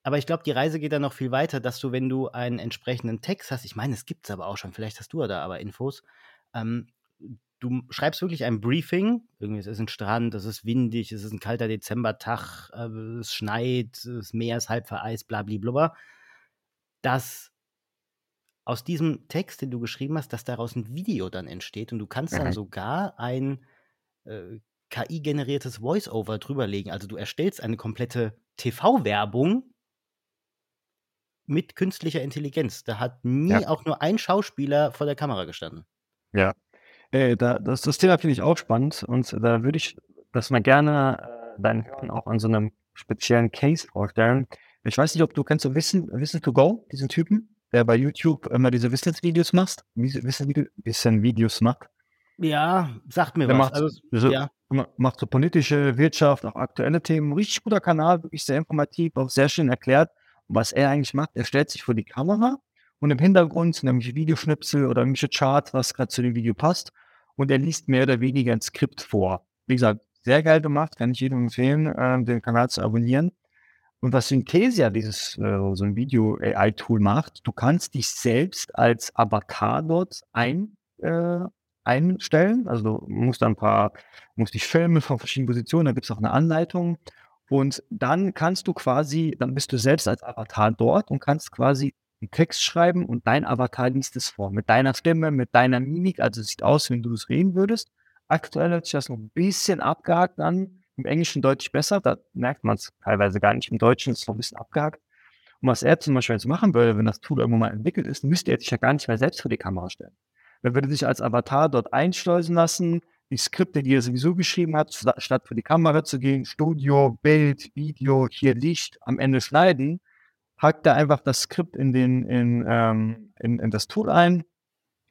Aber ich glaube, die Reise geht dann noch viel weiter, dass du, wenn du einen entsprechenden Text hast, ich meine, es gibt es aber auch schon, vielleicht hast du da aber Infos, ähm, du schreibst wirklich ein Briefing, irgendwie es ist ein Strand, es ist windig, es ist ein kalter Dezembertag, äh, es schneit, das Meer ist halb vereist, blablabla, dass aus diesem Text, den du geschrieben hast, dass daraus ein Video dann entsteht und du kannst dann mhm. sogar ein äh, KI-generiertes Voice-Over drüberlegen. Also du erstellst eine komplette TV-Werbung mit künstlicher Intelligenz. Da hat nie ja. auch nur ein Schauspieler vor der Kamera gestanden. Ja, äh, da, das, das Thema finde ich auch spannend und da würde ich das mal gerne äh, deinen Hörern auch an so einem speziellen Case vorstellen. Ich weiß nicht, ob du kennst so Wissen, Wissen to Go, diesen Typen, der bei YouTube immer diese Wissensvideos macht, Wissen, Wissen Videos macht. Ja, sagt mir der was. Macht, also, so, ja. macht so politische Wirtschaft, auch aktuelle Themen. Richtig guter Kanal, wirklich sehr informativ, auch sehr schön erklärt. was er eigentlich macht, er stellt sich vor die Kamera und im Hintergrund sind irgendwelche Videoschnipsel oder irgendwelche Charts, was gerade zu dem Video passt. Und er liest mehr oder weniger ein Skript vor. Wie gesagt, sehr geil gemacht, kann ich jedem empfehlen, äh, den Kanal zu abonnieren. Und was Synthesia, dieses äh, so ein Video-AI-Tool macht, du kannst dich selbst als Avatar dort ein, äh, einstellen. Also du musst ein paar, musst dich filmen von verschiedenen Positionen, da gibt es auch eine Anleitung. Und dann kannst du quasi, dann bist du selbst als Avatar dort und kannst quasi einen Text schreiben und dein Avatar liest es vor. Mit deiner Stimme, mit deiner Mimik. Also es sieht aus, wenn du es reden würdest. Aktuell hört sich das noch ein bisschen abgehakt an. Im Englischen deutlich besser. Da merkt man es teilweise gar nicht. Im Deutschen ist es noch ein bisschen abgehakt. Und was er zum Beispiel jetzt machen würde, wenn das Tool irgendwann mal entwickelt ist, müsste er sich ja gar nicht mehr selbst vor die Kamera stellen. Er würde sich als Avatar dort einschleusen lassen, die Skripte, die er sowieso geschrieben hat, statt vor die Kamera zu gehen, Studio, Bild, Video, hier Licht, am Ende schneiden hackt er einfach das Skript in, den, in, ähm, in, in das Tool ein.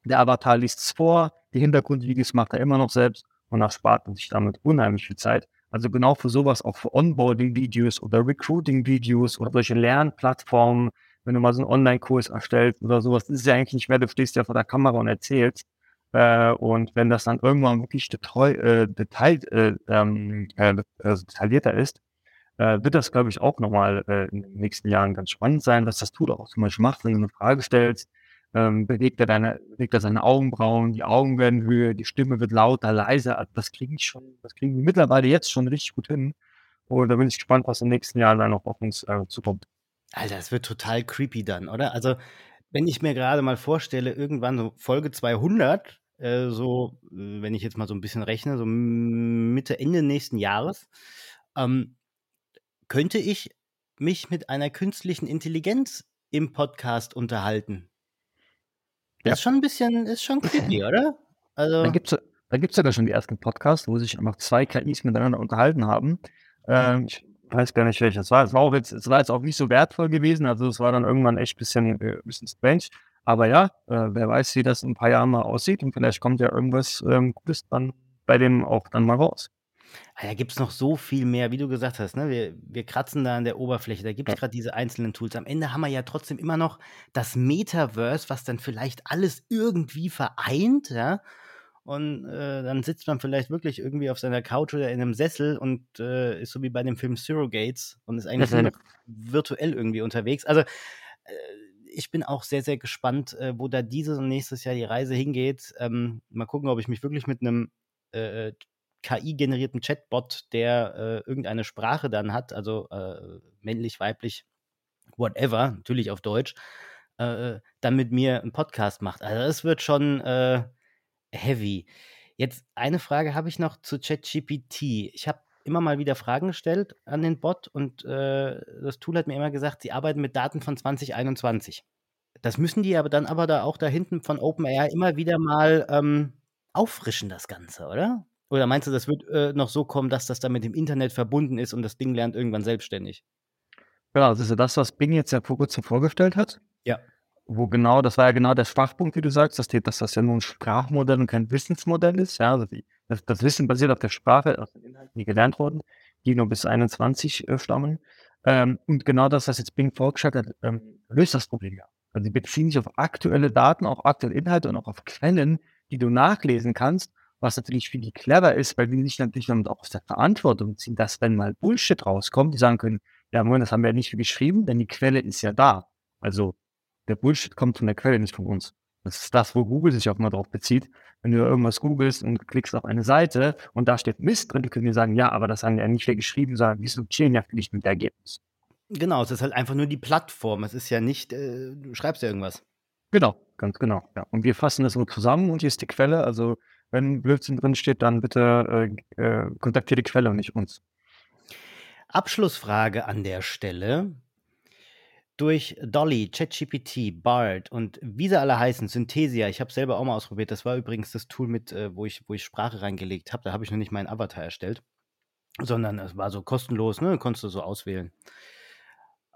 Der Avatar liest es vor, die Hintergrundvideos macht er immer noch selbst und das spart man sich damit unheimlich viel Zeit. Also genau für sowas, auch für Onboarding-Videos oder Recruiting-Videos oder solche Lernplattformen, wenn du mal so einen Online-Kurs erstellst oder sowas, das ist ja eigentlich nicht mehr, du stehst ja vor der Kamera und erzählst. Äh, und wenn das dann irgendwann wirklich detreu, äh, detail, äh, ähm, äh, also detaillierter ist, äh, wird das, glaube ich, auch nochmal äh, in den nächsten Jahren ganz spannend sein, was das Tool auch zum Beispiel macht, wenn du eine Frage stellst. Ähm, bewegt er deine, bewegt er seine Augenbrauen, die Augen werden höher, die Stimme wird lauter, leiser. Das kriege ich schon, das kriegen die mittlerweile jetzt schon richtig gut hin. Und da bin ich gespannt, was in den nächsten Jahren dann noch auf uns äh, zukommt. Alter, das wird total creepy dann, oder? Also, wenn ich mir gerade mal vorstelle, irgendwann so Folge 200, äh, so, äh, wenn ich jetzt mal so ein bisschen rechne, so Mitte, Ende nächsten Jahres, ähm, könnte ich mich mit einer künstlichen Intelligenz im Podcast unterhalten. Das Ja. ist schon ein bisschen, ist schon creepy, oder? Da Also, gibt's da gibt's sogar schon die ersten Podcasts, wo sich einfach 2 KIs miteinander unterhalten haben. Ähm, ich weiß gar nicht, welches war. Es war auch jetzt es war jetzt auch nicht so wertvoll gewesen, also es war dann irgendwann echt bisschen äh, bisschen strange. Aber ja, äh, wer weiß, wie das in 'n paar Jahren mal aussieht und vielleicht kommt ja irgendwas, ähm, Gutes dann bei dem auch dann mal raus. Ah, da gibt's noch so viel mehr, wie du gesagt hast, ne? Wir wir kratzen da an der Oberfläche. Da gibt's Ja. grad diese einzelnen Tools. Am Ende haben wir ja trotzdem immer noch das Metaverse, was dann vielleicht alles irgendwie vereint, ja? Und, äh, dann sitzt man vielleicht wirklich irgendwie auf seiner Couch oder in 'nem Sessel und, äh, ist so wie bei dem Film Surrogates und ist eigentlich noch virtuell irgendwie unterwegs. Also, äh, ich bin auch sehr, sehr gespannt, äh, wo da dieses und nächstes Jahr die Reise hingeht. Ähm, mal gucken, ob ich mich wirklich mit 'nem, äh, KI-generierten Chatbot, der, äh, irgendeine Sprache dann hat, also, äh, männlich, weiblich, whatever, natürlich auf Deutsch, äh, dann mit mir 'n Podcast macht. Also, das wird schon, äh, heavy. Jetzt eine Frage habe ich noch zu ChatGPT. Ich habe immer mal wieder Fragen gestellt an den Bot und, äh, das Tool hat mir immer gesagt, sie arbeiten mit Daten von 2021. Das müssen die aber dann aber da auch da hinten von OpenAI immer wieder mal, ähm, auffrischen, das Ganze, oder? Oder meinst du, das wird, äh, noch so kommen, dass das dann mit dem Internet verbunden ist und das Ding lernt irgendwann selbstständig? Genau, das ist ja das, was Bing jetzt ja vor Kurzem vorgestellt hat. Ja. Wo genau das war ja genau der Schwachpunkt, wie du sagst, dass die dass das ja nur 'n Sprachmodell und kein Wissensmodell ist, ja. Also, die das das Wissen basiert auf der Sprache, auf den Inhalten, die gelernt wurden, die nur bis 21, äh, stammen. Ähm, und genau das, was jetzt Bing vorgestellt hat, ähm, löst das Problem ja. Also, die beziehen sich auf aktuelle Daten, auch aktuelle Inhalte und auch auf Quellen, die du nachlesen kannst, was natürlich für die clever ist, weil die sich natürlich damit auch aus der Verantwortung ziehen, dass wenn mal Bullshit rauskommt, die sagen können: „Ja, Moment, das haben wir ja nicht geschrieben, denn die Quelle ist ja da.“ Also, der Bullshit kommt von der Quelle, nicht von uns. Das ist das, wo Google sich auch immer drauf bezieht. Wenn du irgendwas googelst und klickst auf eine Seite und da steht Mist drin, können dir sagen: „Ja, aber das haben ja nicht wir geschrieben, sondern die diskutieren ja für dich mit Ergebnis.“ Genau, es ist halt einfach nur die Plattform. Es ist ja nicht, äh du schreibst ja irgendwas. Genau, ganz genau, ja. Und wir fassen das so zusammen und hier ist die Quelle. Also, wenn Blödsinn drin steht, dann bitte, äh, äh, kontaktiere die Quelle und nicht uns. Abschlussfrage an der Stelle. Durch Dolly, ChatGPT, Bard und wie sie alle heißen, Synthesia, ich habe selber auch mal ausprobiert. Das war übrigens das Tool mit, äh, wo ich wo ich Sprache reingelegt habe. Da habe ich noch nicht meinen Avatar erstellt, sondern es war so kostenlos, ne, konntest du so auswählen.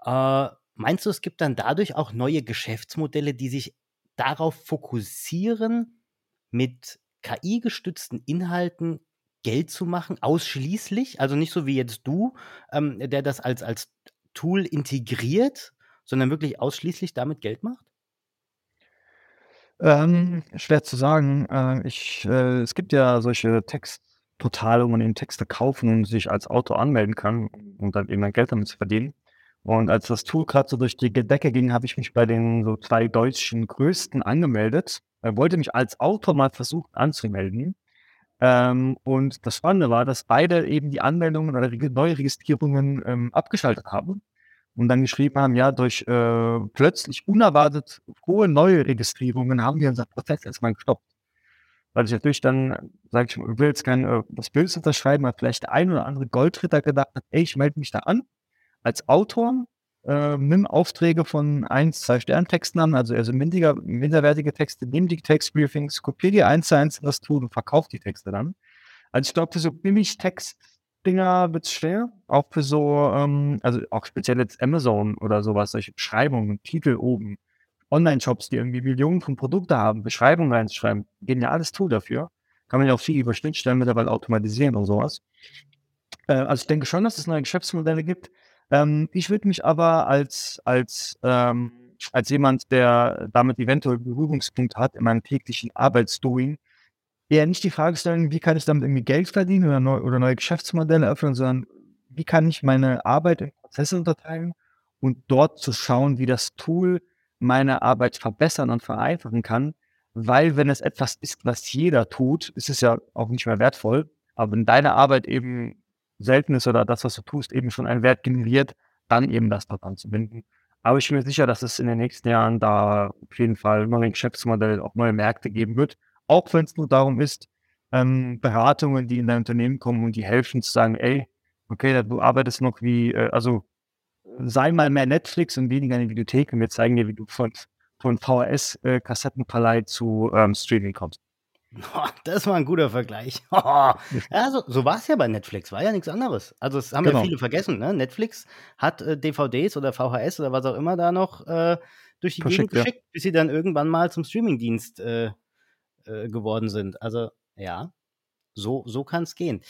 Äh, meinst du, es gibt dann dadurch auch neue Geschäftsmodelle, die sich darauf fokussieren, mit KI-gestützten Inhalten Geld zu machen, ausschließlich? Also, nicht so wie jetzt du, ähm, der das als als Tool integriert, sondern wirklich ausschließlich damit Geld macht? Ähm, schwer zu sagen. Äh, ich äh, es gibt ja solche Textportale, wo man eben Texte kaufen und sich als Autor anmelden kann, um dann eben Geld damit zu verdienen. Und als das Tool grad so durch die Decke ging, habe ich mich bei den so 2 deutschen Größten angemeldet, wollte mich als Autor mal versuchen anzumelden. Ähm, und das Spannende war, dass beide eben die Anmeldungen oder Reg Neuregistrierungen, ähm, abgeschaltet haben und dann geschrieben haben: „Ja, durch, äh, plötzlich unerwartet hohe neue Registrierungen haben wir unser Prozess erst mal gestoppt.“ Weil ich natürlich dann, sage ich mal, will jetzt kein, äh, was Böses unterschreiben, aber vielleicht der ein oder andere Goldritter gedacht hat: „Ey, ich melde mich da an als Autor, äh, nimm Aufträge von 1, 2 Sterntexten an, also eher so mindiger minderwertige Texte, nimm die Textbriefings, kopiere die eins zu eins in das Tool und verkaufe die Texte dann.“ Also, ich glaube, für so Billigtext-Dinger wird's schwer, auch für so, ähm also, auch speziell jetzt Amazon oder so was, solche Beschreibungen, Titel oben, Onlineshops, die irgendwie Millionen von Produkte haben, Beschreibungen reinzuschreiben, geniales Tool dafür. Kann man ja auch viel über Schnittstellen mittlerweile automatisieren und so was. Äh, also, ich denke schon, dass es neue Geschäftsmodelle gibt. Ähm, ich würde mich aber als als, ähm als jemand, der damit eventuell Berührungspunkte hat in meinem täglichen Arbeitsdoing, eher nicht die Frage stellen, wie kann ich damit irgendwie Geld verdienen oder, neu, oder neue Geschäftsmodelle öffnen, sondern wie kann ich meine Arbeit in Prozesse unterteilen und dort zu schauen, wie das Tool meine Arbeit verbessern und vereinfachen kann. Weil wenn es etwas ist, was jeder tut, ist es ja auch nicht mehr wertvoll. Aber wenn deine Arbeit eben selten ist oder das, was du tust, eben schon einen Wert generiert, dann eben das dort anzubinden. Aber ich bin mir sicher, dass es in den nächsten Jahren da auf jeden Fall neue Geschäftsmodelle, auch neue Märkte geben wird. Auch wenn es nur darum ist, ähm, Beratungen, die in dein Unternehmen kommen und die helfen zu sagen, ey, okay, du arbeitest noch wie, äh, also sei mal mehr Netflix und weniger eine Videothek und wir zeigen dir, wie du von, von VHS-Kassettenverleih äh, zu ähm, Streaming kommst. Das war ein guter Vergleich. ja, so, war es ja bei Netflix, war ja nichts anderes. Also, das haben genau. ja viele vergessen. Ne? Netflix hat äh, DVDs oder VHS oder was auch immer da noch äh, durch die Verschickt, Gegend geschickt, ja. bis sie dann irgendwann mal zum Streamingdienst äh, äh geworden sind. Also, ja, so, so kann es gehen.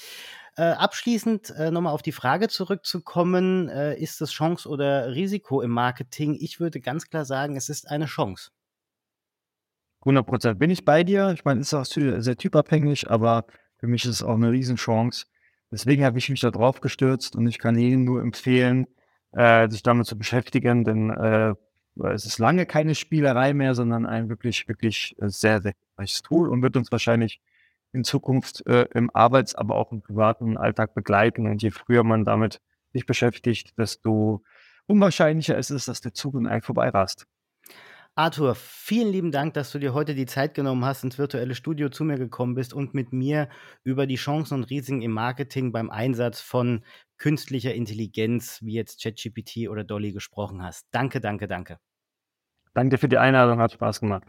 Äh, abschließend äh, nochmal auf die Frage zurückzukommen, ist es Chance oder Risiko im Marketing? Ich würde ganz klar sagen, es ist eine Chance. 100 Prozent bin ich bei dir. Ich meine, ist auch sehr typabhängig, aber für mich ist es auch eine Riesenchance. Deswegen habe ich mich da drauf gestürzt und ich kann Ihnen nur empfehlen, äh, sich damit zu beschäftigen, denn äh, es ist lange keine Spielerei mehr, sondern ein wirklich, wirklich sehr, sehr reiches Tool und wird uns wahrscheinlich in Zukunft äh, im Arbeits-, aber auch im privaten Alltag begleiten. Und je früher man damit sich beschäftigt, desto unwahrscheinlicher ist es, dass der Zug in einem vorbeirast. Arthur, vielen lieben Dank, dass du dir heute die Zeit genommen hast, ins virtuelle Studio zu mir gekommen bist und mit mir über die Chancen und Risiken im Marketing beim Einsatz von künstlicher Intelligenz wie jetzt ChatGPT oder Dolly gesprochen hast. Danke, danke, danke. Danke für die Einladung, hat Spaß gemacht.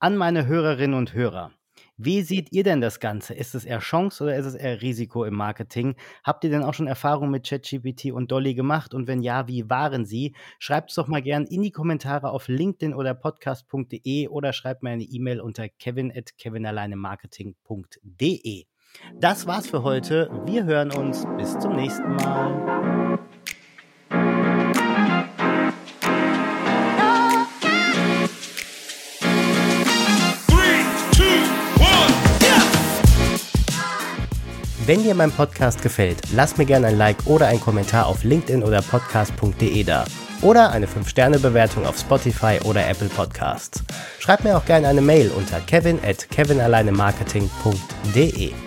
An meine Hörerinnen und Hörer. Wie seht ihr denn das Ganze? Ist es eher Chance oder ist es eher Risiko im Marketing? Habt ihr denn auch schon Erfahrungen mit ChatGPT und Dolly gemacht? Und wenn ja, wie waren sie? Schreibt es doch mal gern in die Kommentare auf LinkedIn oder podcast.de oder schreibt mir eine E-Mail unter kevin at kevinalleinemarketing.de. Das war's für heute. Wir hören uns. Bis zum nächsten Mal. Wenn dir mein Podcast gefällt, lass mir gerne ein Like oder einen Kommentar auf LinkedIn oder podcast.de da. Oder eine 5-Sterne-Bewertung auf Spotify oder Apple Podcasts. Schreib mir auch gerne eine Mail unter kevin at kevinalleinemarketing.de.